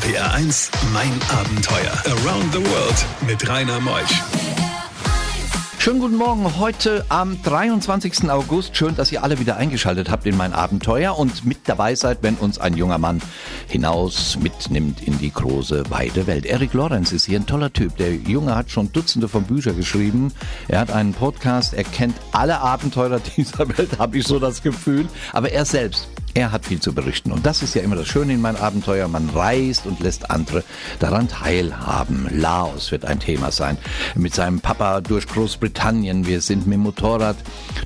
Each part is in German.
RPR 1, mein Abenteuer. Around the World mit Rainer Meusch. Schönen guten Morgen, heute am 23. August. Schön, dass ihr alle wieder eingeschaltet habt in mein Abenteuer und mit dabei seid, wenn uns ein junger Mann hinaus mitnimmt in die große, weite Welt. Eric Lorenz ist hier ein toller Typ. Der Junge hat schon Dutzende von Büchern geschrieben. Er hat einen Podcast, er kennt alle Abenteurer dieser Welt, habe ich so das Gefühl. Aber er selbst er hat viel zu berichten und das ist ja immer das Schöne in meinem Abenteuer. Man reist und lässt andere daran teilhaben. Laos wird ein Thema sein. Mit seinem Papa durch Großbritannien. Wir sind mit dem Motorrad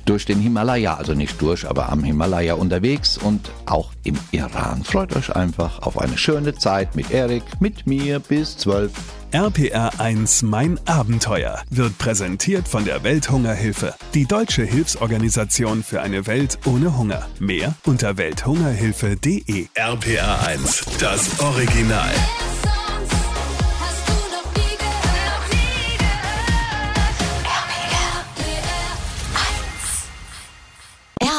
durch den Himalaya, also nicht durch, aber am Himalaya unterwegs und auch im Iran. Freut euch einfach auf eine schöne Zeit mit Erik, mit mir bis 12. RPR 1 Mein Abenteuer wird präsentiert von der Welthungerhilfe, die deutsche Hilfsorganisation für eine Welt ohne Hunger. Mehr unter welthungerhilfe.de. RPR 1, das Original.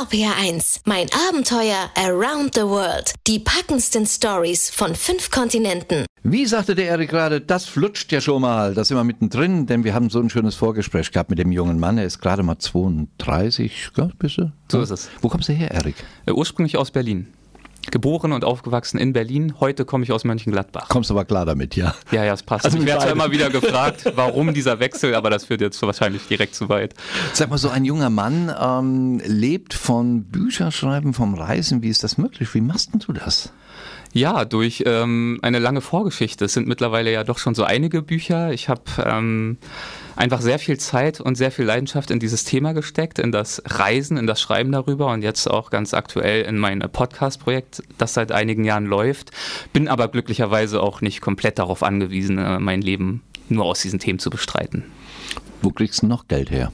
RPR1, mein Abenteuer Around the World. Die packendsten Stories von fünf Kontinenten. Wie sagte der Erik gerade, das flutscht ja schon mal. Da sind wir mittendrin, denn wir haben so ein schönes Vorgespräch gehabt mit dem jungen Mann. Er ist gerade mal 32, gell, bist du? So ist es. Wo kommst du her, Erik? Äh, ursprünglich aus Berlin. Geboren und aufgewachsen in Berlin. Heute komme ich aus Mönchengladbach. Kommst aber klar damit, ja? Ja, ja, es passt. Also ich werde zwar immer wieder gefragt, warum dieser Wechsel, aber das führt jetzt wahrscheinlich direkt zu weit. Sag mal, so ein junger Mann ähm, lebt von Bücherschreiben, vom Reisen. Wie ist das möglich? Wie machst denn du das? Ja, durch ähm, eine lange Vorgeschichte. Es sind mittlerweile ja doch schon so einige Bücher. Ich habe ähm, einfach sehr viel Zeit und sehr viel Leidenschaft in dieses Thema gesteckt, in das Reisen, in das Schreiben darüber und jetzt auch ganz aktuell in mein Podcast-Projekt, das seit einigen Jahren läuft. Bin aber glücklicherweise auch nicht komplett darauf angewiesen, äh, mein Leben nur aus diesen Themen zu bestreiten. Wo kriegst du noch Geld her?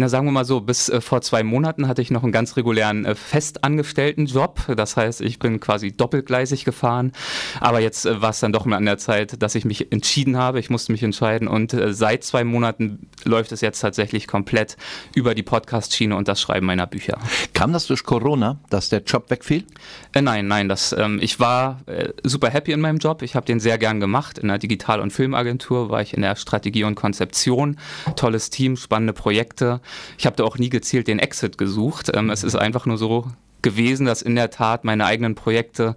Na, sagen wir mal so, bis äh, vor zwei Monaten hatte ich noch einen ganz regulären äh, festangestellten Job. Das heißt, ich bin quasi doppelgleisig gefahren. Aber jetzt äh, war es dann doch mal an der Zeit, dass ich mich entschieden habe. Ich musste mich entscheiden und äh, seit zwei Monaten läuft es jetzt tatsächlich komplett über die Podcast-Schiene und das Schreiben meiner Bücher. Kam das durch Corona, dass der Job wegfiel? Äh, nein, nein. Das, ähm, ich war äh, super happy in meinem Job. Ich habe den sehr gern gemacht. In der Digital- und Filmagentur war ich in der Strategie und Konzeption. Tolles Team, spannende Projekte. Ich habe da auch nie gezielt den Exit gesucht. Ähm, es ist einfach nur so gewesen, dass in der Tat meine eigenen Projekte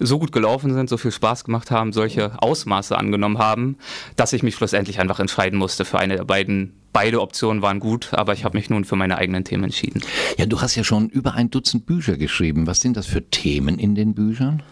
so gut gelaufen sind, so viel Spaß gemacht haben, solche Ausmaße angenommen haben, dass ich mich schlussendlich einfach entscheiden musste für eine der beiden Beide Optionen waren gut, aber ich habe mich nun für meine eigenen Themen entschieden. Ja, du hast ja schon über ein Dutzend Bücher geschrieben. Was sind das für Themen in den Büchern?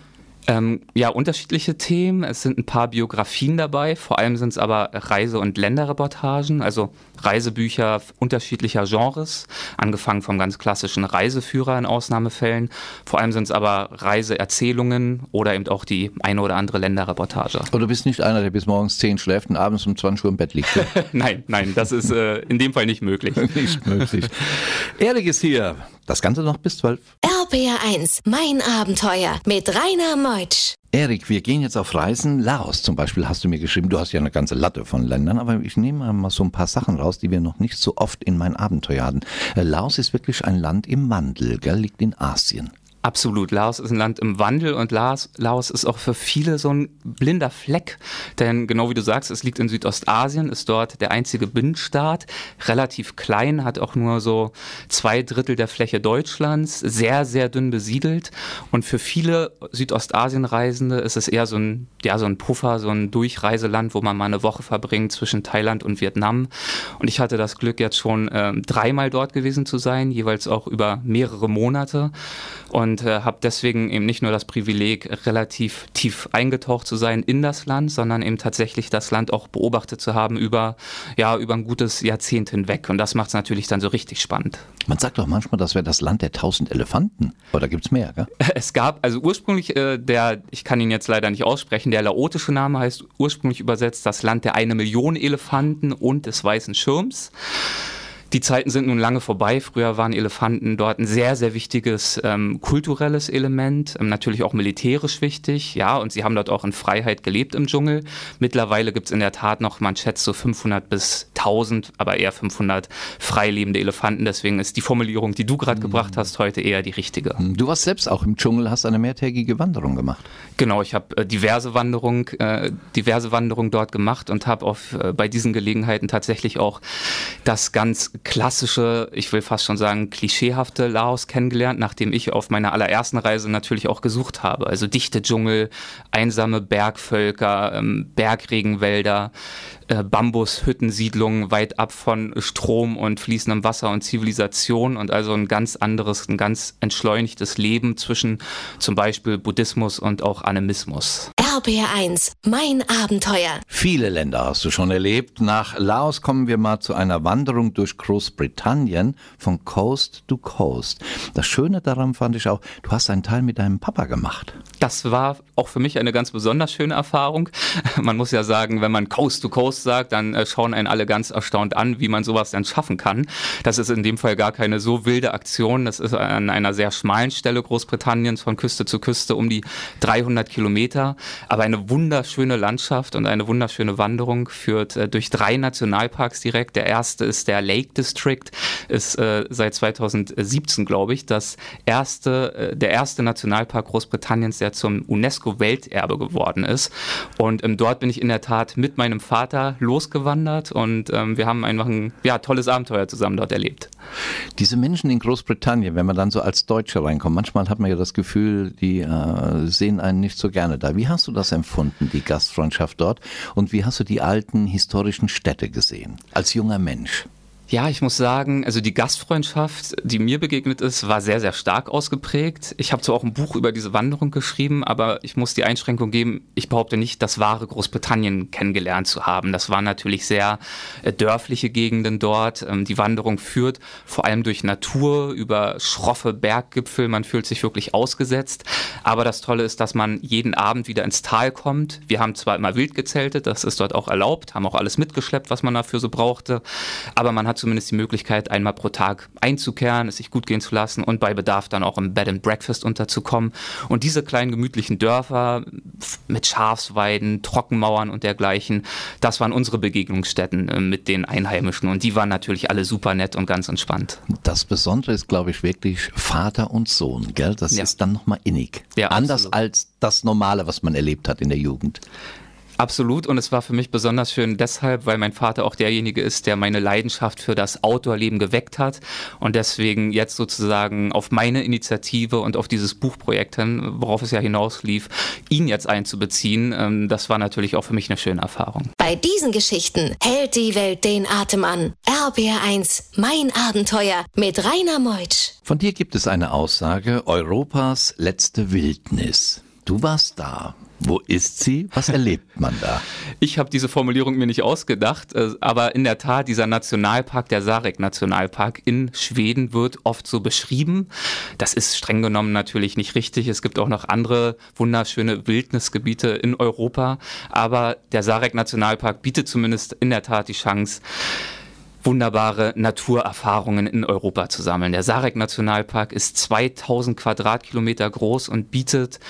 Ähm, ja, unterschiedliche Themen. Es sind ein paar Biografien dabei. Vor allem sind es aber Reise- und Länderreportagen, also Reisebücher unterschiedlicher Genres, angefangen vom ganz klassischen Reiseführer in Ausnahmefällen. Vor allem sind es aber Reiseerzählungen oder eben auch die eine oder andere Länderreportage. Aber du bist nicht einer, der bis morgens 10 schläft und abends um 20 Uhr im Bett liegt. nein, nein, das ist äh, in dem Fall nicht möglich. nicht möglich. Erik ist hier. Das Ganze noch bis 12. RPR1, mein Abenteuer mit Rainer Meutsch. Erik, wir gehen jetzt auf Reisen. Laos zum Beispiel hast du mir geschrieben. Du hast ja eine ganze Latte von Ländern, aber ich nehme mal so ein paar Sachen raus, die wir noch nicht so oft in mein Abenteuer hatten. Äh, Laos ist wirklich ein Land im Wandel, gell? liegt in Asien. Absolut. Laos ist ein Land im Wandel und Laos, Laos ist auch für viele so ein blinder Fleck. Denn genau wie du sagst, es liegt in Südostasien, ist dort der einzige Binnenstaat, relativ klein, hat auch nur so zwei Drittel der Fläche Deutschlands, sehr, sehr dünn besiedelt. Und für viele Südostasien-Reisende ist es eher so ein, ja, so ein Puffer, so ein Durchreiseland, wo man mal eine Woche verbringt zwischen Thailand und Vietnam. Und ich hatte das Glück, jetzt schon äh, dreimal dort gewesen zu sein, jeweils auch über mehrere Monate. Und und äh, habe deswegen eben nicht nur das Privileg, relativ tief eingetaucht zu sein in das Land, sondern eben tatsächlich das Land auch beobachtet zu haben über, ja, über ein gutes Jahrzehnt hinweg. Und das macht es natürlich dann so richtig spannend. Man sagt doch manchmal, das wäre das Land der tausend Elefanten. Oder gibt es mehr, gell? Es gab, also ursprünglich äh, der, ich kann ihn jetzt leider nicht aussprechen, der laotische Name heißt ursprünglich übersetzt das Land der eine Million Elefanten und des weißen Schirms. Die Zeiten sind nun lange vorbei. Früher waren Elefanten dort ein sehr, sehr wichtiges ähm, kulturelles Element, ähm, natürlich auch militärisch wichtig, ja, und sie haben dort auch in Freiheit gelebt im Dschungel. Mittlerweile gibt es in der Tat noch, man schätzt so 500 bis 1000, aber eher 500 freilebende Elefanten. Deswegen ist die Formulierung, die du gerade mhm. gebracht hast, heute eher die richtige. Du warst selbst auch im Dschungel, hast eine mehrtägige Wanderung gemacht. Genau, ich habe äh, diverse Wanderungen, äh, diverse Wanderungen dort gemacht und habe auf äh, bei diesen Gelegenheiten tatsächlich auch das ganz klassische, ich will fast schon sagen klischeehafte Laos kennengelernt, nachdem ich auf meiner allerersten Reise natürlich auch gesucht habe. Also dichte Dschungel, einsame Bergvölker, ähm, Bergregenwälder, äh, Bambushüttensiedlungen weit ab von Strom und fließendem Wasser und Zivilisation und also ein ganz anderes, ein ganz entschleunigtes Leben zwischen zum Beispiel Buddhismus und auch Animismus. RBR1, mein Abenteuer. Viele Länder hast du schon erlebt. Nach Laos kommen wir mal zu einer Wanderung durch Großbritannien von Coast to Coast. Das Schöne daran fand ich auch, du hast einen Teil mit deinem Papa gemacht. Das war auch für mich eine ganz besonders schöne Erfahrung. Man muss ja sagen, wenn man Coast to Coast sagt, dann äh, schauen einen alle ganz erstaunt an, wie man sowas denn schaffen kann. Das ist in dem Fall gar keine so wilde Aktion. Das ist an einer sehr schmalen Stelle Großbritanniens von Küste zu Küste um die 300 Kilometer. Aber eine wunderschöne Landschaft und eine wunderschöne Wanderung führt äh, durch drei Nationalparks direkt. Der erste ist der Lake District, ist äh, seit 2017, glaube ich, das erste, der erste Nationalpark Großbritanniens, der zum UNESCO-Welterbe geworden ist. Und ähm, dort bin ich in der Tat mit meinem Vater losgewandert und ähm, wir haben einfach ein ja, tolles Abenteuer zusammen dort erlebt. Diese Menschen in Großbritannien, wenn man dann so als Deutsche reinkommt, manchmal hat man ja das Gefühl, die äh, sehen einen nicht so gerne da. Wie hast du das empfunden, die Gastfreundschaft dort? Und wie hast du die alten historischen Städte gesehen, als junger Mensch? Ja, ich muss sagen, also die Gastfreundschaft, die mir begegnet ist, war sehr, sehr stark ausgeprägt. Ich habe zwar auch ein Buch über diese Wanderung geschrieben, aber ich muss die Einschränkung geben, ich behaupte nicht, das wahre Großbritannien kennengelernt zu haben. Das waren natürlich sehr äh, dörfliche Gegenden dort. Ähm, die Wanderung führt vor allem durch Natur, über schroffe Berggipfel. Man fühlt sich wirklich ausgesetzt. Aber das Tolle ist, dass man jeden Abend wieder ins Tal kommt. Wir haben zwar immer wild gezeltet, das ist dort auch erlaubt, haben auch alles mitgeschleppt, was man dafür so brauchte. Aber man hat zumindest die Möglichkeit, einmal pro Tag einzukehren, es sich gut gehen zu lassen und bei Bedarf dann auch im Bed and Breakfast unterzukommen. Und diese kleinen gemütlichen Dörfer mit Schafsweiden, Trockenmauern und dergleichen, das waren unsere Begegnungsstätten äh, mit den Einheimischen und die waren natürlich alle super nett und ganz entspannt. Das Besondere ist, glaube ich, wirklich Vater und Sohn, gell? Das ja. ist dann nochmal innig. Ja, Anders absolut. als das Normale, was man erlebt hat in der Jugend. Absolut und es war für mich besonders schön deshalb, weil mein Vater auch derjenige ist, der meine Leidenschaft für das Outdoor-Leben geweckt hat und deswegen jetzt sozusagen auf meine Initiative und auf dieses Buchprojekt hin, worauf es ja hinauslief, ihn jetzt einzubeziehen, ähm, das war natürlich auch für mich eine schöne Erfahrung. Bei diesen Geschichten hält die Welt den Atem an. RBR1, mein Abenteuer mit Rainer Meutsch. Von dir gibt es eine Aussage, Europas letzte Wildnis. Du warst da. Wo ist sie? Was erlebt man da? Ich habe diese Formulierung mir nicht ausgedacht, äh, aber in der Tat, dieser Nationalpark, der Sarek-Nationalpark in Schweden wird oft so beschrieben. Das ist streng genommen natürlich nicht richtig. Es gibt auch noch andere wunderschöne Wildnisgebiete in Europa, aber der Sarek-Nationalpark bietet zumindest in der Tat die Chance, wunderbare Naturerfahrungen in Europa zu sammeln. Der Sarek Nationalpark ist 2000 Quadratkilometer groß und bietet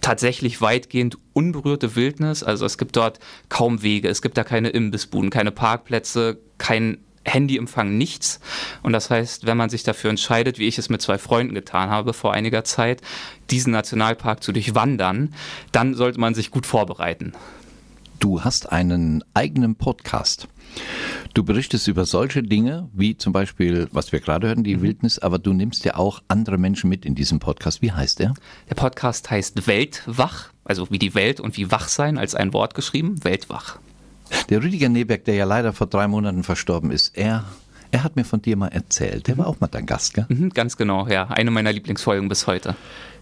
tatsächlich weitgehend unberührte Wildnis. Also es gibt dort kaum Wege, es gibt da keine Imbissbuden, keine Parkplätze, kein Handyempfang, nichts. Und das heißt, wenn man sich dafür entscheidet, wie ich es mit zwei Freunden getan habe vor einiger Zeit, diesen Nationalpark zu durchwandern, dann sollte man sich gut vorbereiten. Du hast einen eigenen Podcast. Du berichtest über solche Dinge, wie zum Beispiel, was wir gerade hören, die mhm. Wildnis, aber du nimmst ja auch andere Menschen mit in diesem Podcast. Wie heißt der? Der Podcast heißt Weltwach, also wie die Welt und wie wach sein als ein Wort geschrieben, Weltwach. Der Rüdiger Neberg, der ja leider vor drei Monaten verstorben ist, er er hat mir von dir mal erzählt. Der war auch mal dein Gast, gell? Mhm, ganz genau, ja. Eine meiner Lieblingsfolgen bis heute.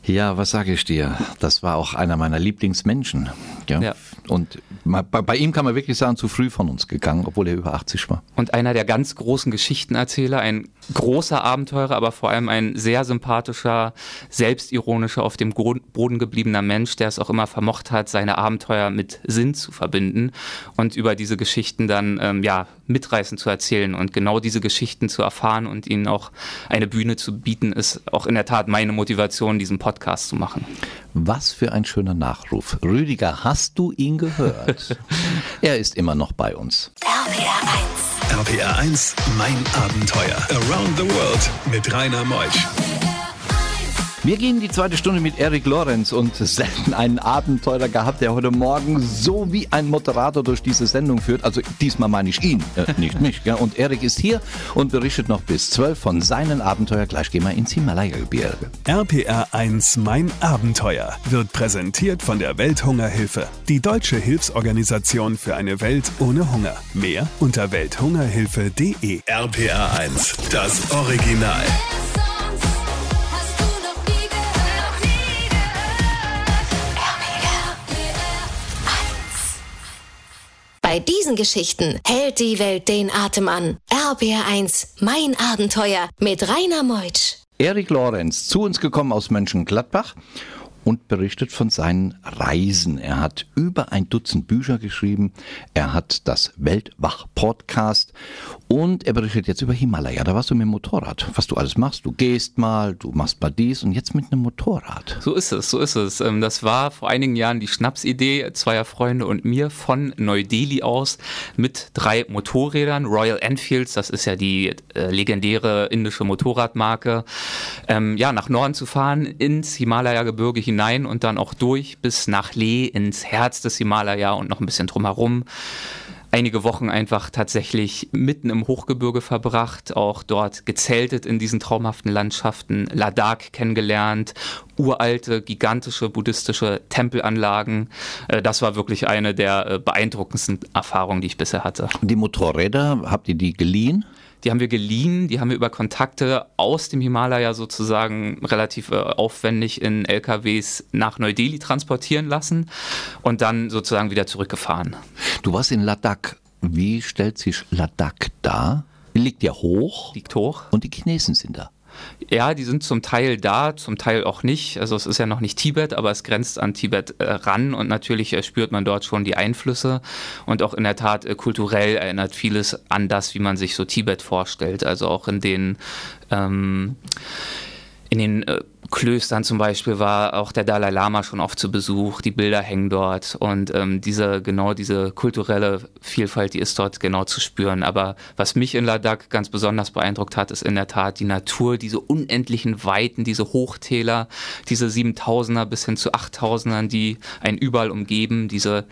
Ja, was sage ich dir? Das war auch einer meiner Lieblingsmenschen. Ja. ja. Und bei, bei, ihm kann man wirklich sagen, zu früh von uns gegangen, obwohl er über 80 war. Und einer der ganz großen Geschichtenerzähler, ein großer Abenteurer, aber vor allem ein sehr sympathischer, selbstironischer, auf dem Boden gebliebener Mensch, der es auch immer vermocht hat, seine Abenteuer mit Sinn zu verbinden und über diese Geschichten dann ähm, ja mitreißend zu erzählen. Und genau diese Geschichten zu erfahren und ihnen auch eine Bühne zu bieten, ist auch in der Tat meine Motivation, diesen Podcast zu machen. Was für ein schöner Nachruf. Rüdiger, hast du ihn gehört? er ist immer noch bei uns. RPR 1. RPR 1, mein Abenteuer. Around the World mit Rainer Meusch. Wir gehen die zweite Stunde mit Erik Lorenz und selten einen Abenteurer gehabt, der heute Morgen so wie ein Moderator durch diese Sendung führt. Also diesmal meine ich ihn, äh, nicht mich. Gell? Und Erik ist hier und berichtet noch bis 12 von seinen Abenteuer. Gleich gehen wir ins Himalaya-Gebirge. RPR 1 Mein Abenteuer wird präsentiert von der Welthungerhilfe, die deutsche Hilfsorganisation für eine Welt ohne Hunger. Mehr unter welthungerhilfe.de. RPR 1, das Original. Bei diesen Geschichten hält die Welt den Atem an. RBR1, mein Abenteuer mit Rainer Meutsch. Erik Lorenz, zu uns gekommen aus Mönchengladbach und berichtet von seinen Reisen. Er hat über ein Dutzend Bücher geschrieben, er hat das Weltwach-Podcast und er berichtet jetzt über Himalaya. Da warst du mit dem Motorrad, was du alles machst. Du gehst mal, du machst mal dies und jetzt mit einem Motorrad. So ist es, so ist es. Ähm, das war vor einigen Jahren die Schnapsidee zweier Freunde und mir von Neu-Delhi aus mit drei Motorrädern. Royal Enfields, das ist ja die äh, legendäre indische Motorradmarke, ähm, ja, nach Norden zu fahren, ins Himalaya-Gebirge hinein hinein und dann auch durch bis nach Leh ins Herz des Himalaya und noch ein bisschen drumherum einige Wochen einfach tatsächlich mitten im Hochgebirge verbracht, auch dort gezeltet in diesen traumhaften Landschaften, Ladakh kennengelernt, uralte, gigantische buddhistische Tempelanlagen. Äh, das war wirklich eine der äh, beeindruckendsten Erfahrungen, die ich bisher hatte. Die Motorräder, habt ihr die geliehen? Die haben wir geliehen, die haben wir über Kontakte aus dem Himalaya sozusagen relativ äh, aufwendig in LKWs nach Neu-Delhi transportieren lassen und dann sozusagen wieder zurückgefahren. Du warst in Ladakh. Wie stellt sich Ladakh dar? Liegt ja hoch. Liegt hoch. Und die Chinesen sind da. Ja, die sind zum Teil da, zum Teil auch nicht. Also es ist ja noch nicht Tibet, aber es grenzt an Tibet äh, ran und natürlich äh, spürt man dort schon die Einflüsse und auch in der Tat äh, kulturell erinnert vieles an das, wie man sich so Tibet vorstellt. Also auch in den ähm, in den äh, Klöstern zum Beispiel war auch der Dalai Lama schon oft zu Besuch, die Bilder hängen dort und ähm, diese genau diese kulturelle Vielfalt, die ist dort genau zu spüren. Aber was mich in Ladakh ganz besonders beeindruckt hat, ist in der Tat die Natur, diese unendlichen Weiten, diese Hochtäler, diese 7000er bis hin zu 8000ern, die einen überall umgeben, diese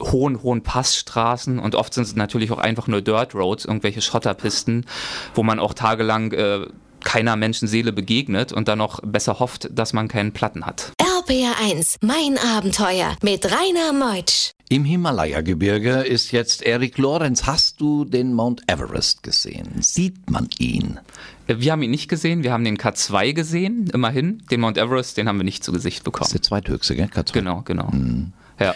hohen, hohen Passstraßen und oft sind es natürlich auch einfach nur Dirt Roads, irgendwelche Schotterpisten, wo man auch tagelang äh, keiner Menschenseele begegnet und dann noch besser hofft, dass man keinen Platten hat. RPR1, mein Abenteuer mit Rainer Meutsch. Im Himalaya-Gebirge ist jetzt Erik Lorenz. Hast du den Mount Everest gesehen? Sieht man ihn? Wir haben ihn nicht gesehen, wir haben den K2 gesehen, immerhin. Den Mount Everest, den haben wir nicht zu Gesicht bekommen. Das ist der zweithöchste, gell? K2. Genau, genau. Hm. Ja.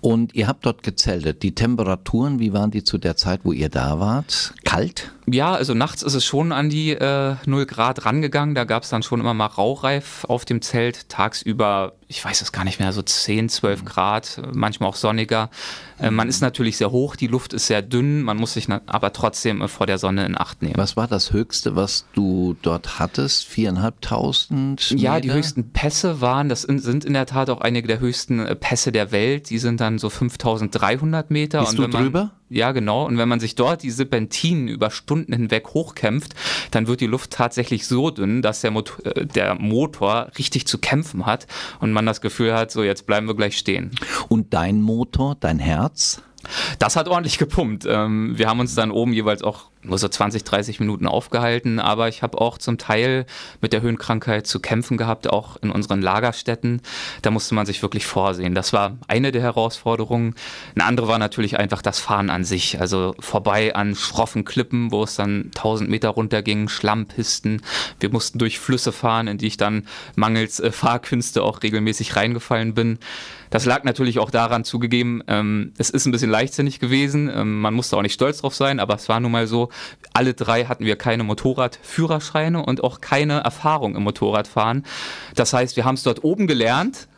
Und ihr habt dort gezeltet. Die Temperaturen, wie waren die zu der Zeit, wo ihr da wart? Kalt? Ja, also nachts ist es schon an die äh, 0 Grad rangegangen. Da gab es dann schon immer mal Rauchreif auf dem Zelt. Tagsüber, ich weiß es gar nicht mehr, so 10, 12 Grad, manchmal auch sonniger. Äh, man ist natürlich sehr hoch, die Luft ist sehr dünn, man muss sich aber trotzdem äh, vor der Sonne in Acht nehmen. Was war das Höchste, was du dort hattest? Viereinhalbtausend? Ja, die höchsten Pässe waren, das sind in der Tat auch einige der höchsten äh, Pässe der Welt. Die sind dann so 5300 Meter. Bist du man, drüber? Ja, genau. Und wenn man sich dort die Serpentinen über Stunden hinweg hochkämpft, dann wird die Luft tatsächlich so dünn, dass der Motor, äh, der Motor richtig zu kämpfen hat und man das Gefühl hat, so jetzt bleiben wir gleich stehen. Und dein Motor, dein Herz? Das hat ordentlich gepumpt. Ähm, wir haben uns dann oben jeweils auch nur so 20, 30 Minuten aufgehalten, aber ich habe auch zum Teil mit der Höhenkrankheit zu kämpfen gehabt, auch in unseren Lagerstätten. Da musste man sich wirklich vorsehen. Das war eine der Herausforderungen. Eine andere war natürlich einfach das Fahren an sich. Also vorbei an schroffen Klippen, wo es dann 1000 Meter runter ging, Schlammpisten. Wir mussten durch Flüsse fahren, in die ich dann mangels äh, Fahrkünste auch regelmäßig reingefallen bin. Das lag natürlich auch daran zugegeben, ähm, es ist ein bisschen leichtsinnig gewesen. Ähm, man musste auch nicht stolz drauf sein, aber es war nun mal so, alle drei hatten wir keine Motorradführerscheine und auch keine Erfahrung im Motorradfahren. Das heißt, wir haben es dort oben gelernt,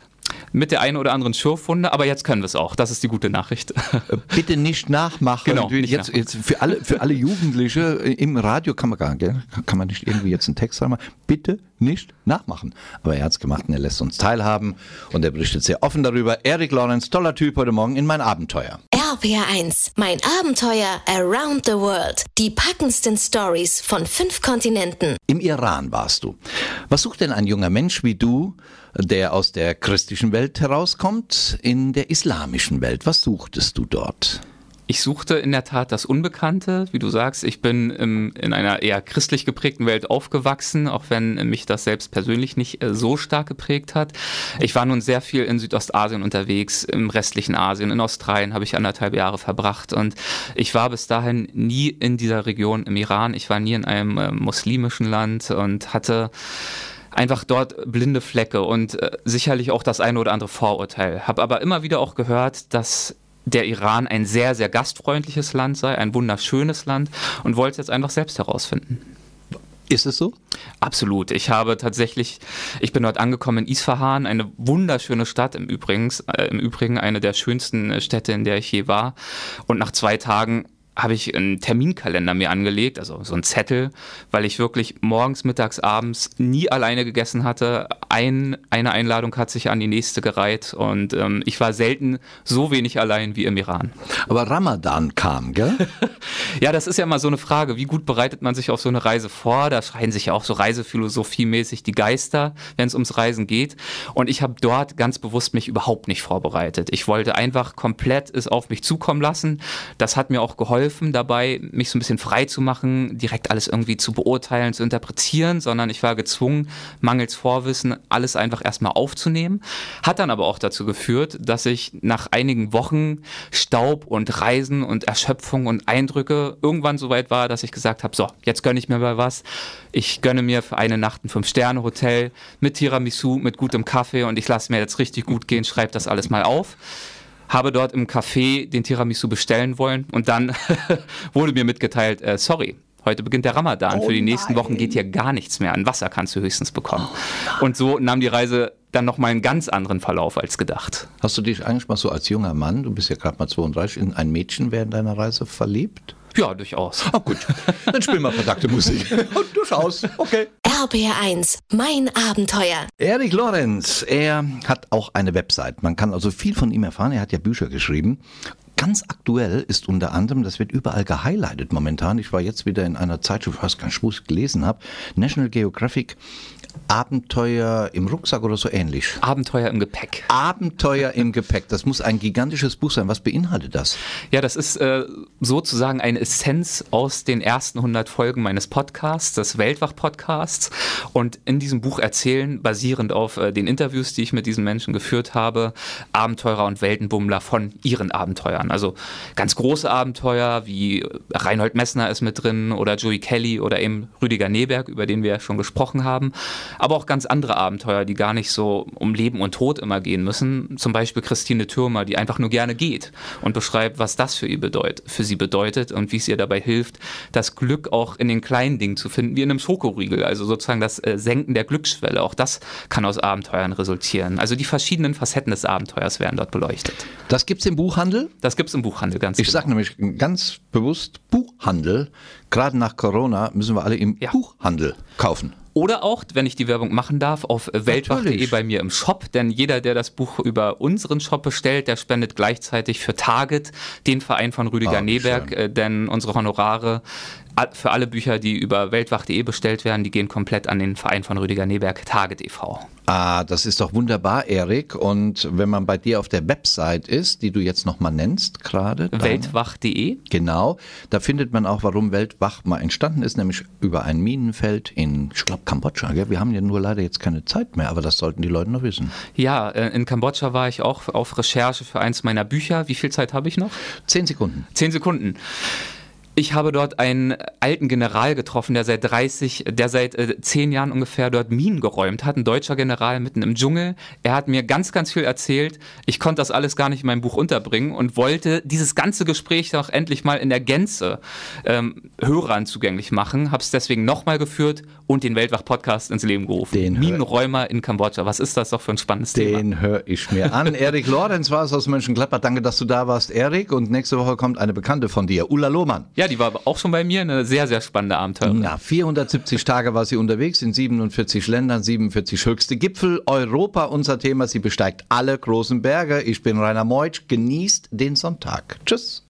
mit der einen oder anderen Schürfwunde, aber jetzt können wir es auch. Das ist die gute Nachricht. Äh, bitte nicht nachmachen. Genau, nicht jetzt, nachmachen. jetzt für alle für alle Jugendliche im Radio kann man gar gell? kann man nicht irgendwie jetzt einen Text sagen. Bitte nicht nachmachen. Aber er hat es gemacht und er lässt uns teilhaben und er berichtet sehr offen darüber. Erik Lorenz, toller Typ heute Morgen in mein Abenteuer. RPR1, mein Abenteuer Around the World. Die packendsten Stories von fünf Kontinenten. Im Iran warst du. Was sucht denn ein junger Mensch wie du, der aus der christlichen Welt herauskommt, in der islamischen Welt? Was suchtest du dort? Ich suchte in der Tat das Unbekannte, wie du sagst. Ich bin im, in einer eher christlich geprägten Welt aufgewachsen, auch wenn mich das selbst persönlich nicht äh, so stark geprägt hat. Ich war nun sehr viel in Südostasien unterwegs, im restlichen Asien, in Australien habe ich anderthalb Jahre verbracht und ich war bis dahin nie in dieser Region im Iran. Ich war nie in einem äh, muslimischen Land und hatte einfach dort blinde Flecke und äh, sicherlich auch das eine oder andere Vorurteil. Habe aber immer wieder auch gehört, dass der Iran ein sehr, sehr gastfreundliches Land sei, ein wunderschönes Land und wollte es jetzt einfach selbst herausfinden. Ist es so? Absolut. Ich habe tatsächlich, ich bin dort angekommen in Isfahan, eine wunderschöne Stadt im Übrigen, äh, im Übrigen eine der schönsten äh, Städte, in der ich je war. Und nach zwei Tagen habe ich einen Terminkalender mir angelegt, also so einen Zettel, weil ich wirklich morgens, mittags, abends nie alleine gegessen hatte. Ein, eine Einladung hat sich an die nächste gereiht und ähm, ich war selten so wenig allein wie im Iran. Aber Ramadan kam, gell? ja, das ist ja mal so eine Frage. Wie gut bereitet man sich auf so eine Reise vor? Da schreien sich ja auch so Reisephilosophie-mäßig die Geister, wenn es ums Reisen geht. Und ich habe dort ganz bewusst mich überhaupt nicht vorbereitet. Ich wollte einfach komplett es auf mich zukommen lassen. Das hat mir auch geholfen geholfen dabei, mich so ein bisschen frei zu machen, direkt alles irgendwie zu beurteilen, zu interpretieren, sondern ich war gezwungen, mangels Vorwissen, alles einfach erstmal aufzunehmen. Hat dann aber auch dazu geführt, dass ich nach einigen Wochen Staub und Reisen und Erschöpfung und Eindrücke irgendwann so weit war, dass ich gesagt habe, so, jetzt gönne ich mir mal was. Ich gönne mir für eine Nacht ein Fünf-Sterne-Hotel mit Tiramisu, mit gutem Kaffee und ich lasse mir jetzt richtig gut gehen, schreibe das alles mal auf habe dort im Café den Tiramisu bestellen wollen und dann wurde mir mitgeteilt, äh, sorry, Heute beginnt der Ramadan. Oh Für die nächsten nein. Wochen geht hier gar nichts mehr. An Wasser kannst du höchstens bekommen. Oh und so nahm die Reise dann nochmal einen ganz anderen Verlauf als gedacht. Hast du dich eigentlich mal so als junger Mann, du bist ja gerade mal 32, in ein Mädchen während deiner Reise verliebt? Ja, durchaus. Oh, gut. Dann spielen wir verdackte Musik. Und durchaus. Okay. RBR1, mein Abenteuer. Erik Lorenz, er hat auch eine Website. Man kann also viel von ihm erfahren. Er hat ja Bücher geschrieben. Ganz aktuell ist unter anderem, das wird überall gehighlightet momentan. Ich war jetzt wieder in einer Zeitschrift, was kein Schmuss gelesen habe. National Geographic Abenteuer im Rucksack oder so ähnlich. Abenteuer im Gepäck. Abenteuer im Gepäck. Das muss ein gigantisches Buch sein. Was beinhaltet das? Ja, das ist äh, sozusagen eine Essenz aus den ersten 100 Folgen meines Podcasts, des Weltwach-Podcasts. Und in diesem Buch erzählen, basierend auf äh, den Interviews, die ich mit diesen Menschen geführt habe, Abenteurer und Weltenbummler von ihren Abenteuern. Also ganz große Abenteuer wie Reinhold Messner ist mit drin oder Joey Kelly oder eben Rüdiger Neberg, über den wir ja schon gesprochen haben aber auch ganz andere Abenteuer, die gar nicht so um Leben und Tod immer gehen müssen. Zum Beispiel Christine Türmer, die einfach nur gerne geht und beschreibt, was das für, ihr bedeut für sie bedeutet und wie es ihr dabei hilft, das Glück auch in den kleinen Dingen zu finden, wie in einem Schokoriegel, also sozusagen das äh, Senken der Glücksschwelle. Auch das kann aus Abenteuern resultieren. Also die verschiedenen Facetten des Abenteuers werden dort beleuchtet. Das gibt es im Buchhandel? Das gibt es im Buchhandel, ganz Ich genau. sage nämlich ganz bewusst Buchhandel. Gerade nach Corona müssen wir alle im ja. Buchhandel kaufen. Oder auch, wenn ich die Werbung machen darf, auf weltwach.de bei mir im Shop. Denn jeder, der das Buch über unseren Shop bestellt, der spendet gleichzeitig für Target, den Verein von Rüdiger ah, Neberg. Äh, denn unsere Honorare für alle Bücher, die über weltwach.de bestellt werden, die gehen komplett an den Verein von Rüdiger Neberg, Target e.V. Ah, das ist doch wunderbar, Erik. Und wenn man bei dir auf der Website ist, die du jetzt nochmal nennst gerade. Weltwach.de. Genau. Da findet man auch, warum Weltwach mal entstanden ist, nämlich über ein Minenfeld in, ich glaube, Kambodscha. Gell? Wir haben ja nur leider jetzt keine Zeit mehr, aber das sollten die Leute noch wissen. Ja, äh, in Kambodscha war ich auch auf Recherche für eins meiner Bücher. Wie viel Zeit habe ich noch? Zehn Sekunden. Zehn Sekunden. Ich habe dort einen alten General getroffen, der seit 30, der seit äh, zehn Jahren ungefähr dort Minen geräumt hat. Ein deutscher General mitten im Dschungel. Er hat mir ganz, ganz viel erzählt. Ich konnte das alles gar nicht in meinem Buch unterbringen und wollte dieses ganze Gespräch doch endlich mal in der Gänze ähm, Hörern zugänglich machen. Habe es deswegen nochmal geführt und den Weltwach-Podcast ins Leben gerufen. Den Minenräumer in Kambodscha. Was ist das doch für ein spannendes den Thema? Den höre ich mir an. Erik Lorenz war es aus Mönchengladbach. Danke, dass du da warst, Erik. Und nächste Woche kommt eine Bekannte von dir, Ulla Lohmann. Ja, die war auch schon bei mir. Eine sehr, sehr spannende Abenteuer. Ja, 470 Tage war sie unterwegs in 47 Ländern, 47 höchste Gipfel. Europa unser Thema. Sie besteigt alle großen Berge. Ich bin Rainer Meutsch. Genießt den Sonntag. Tschüss.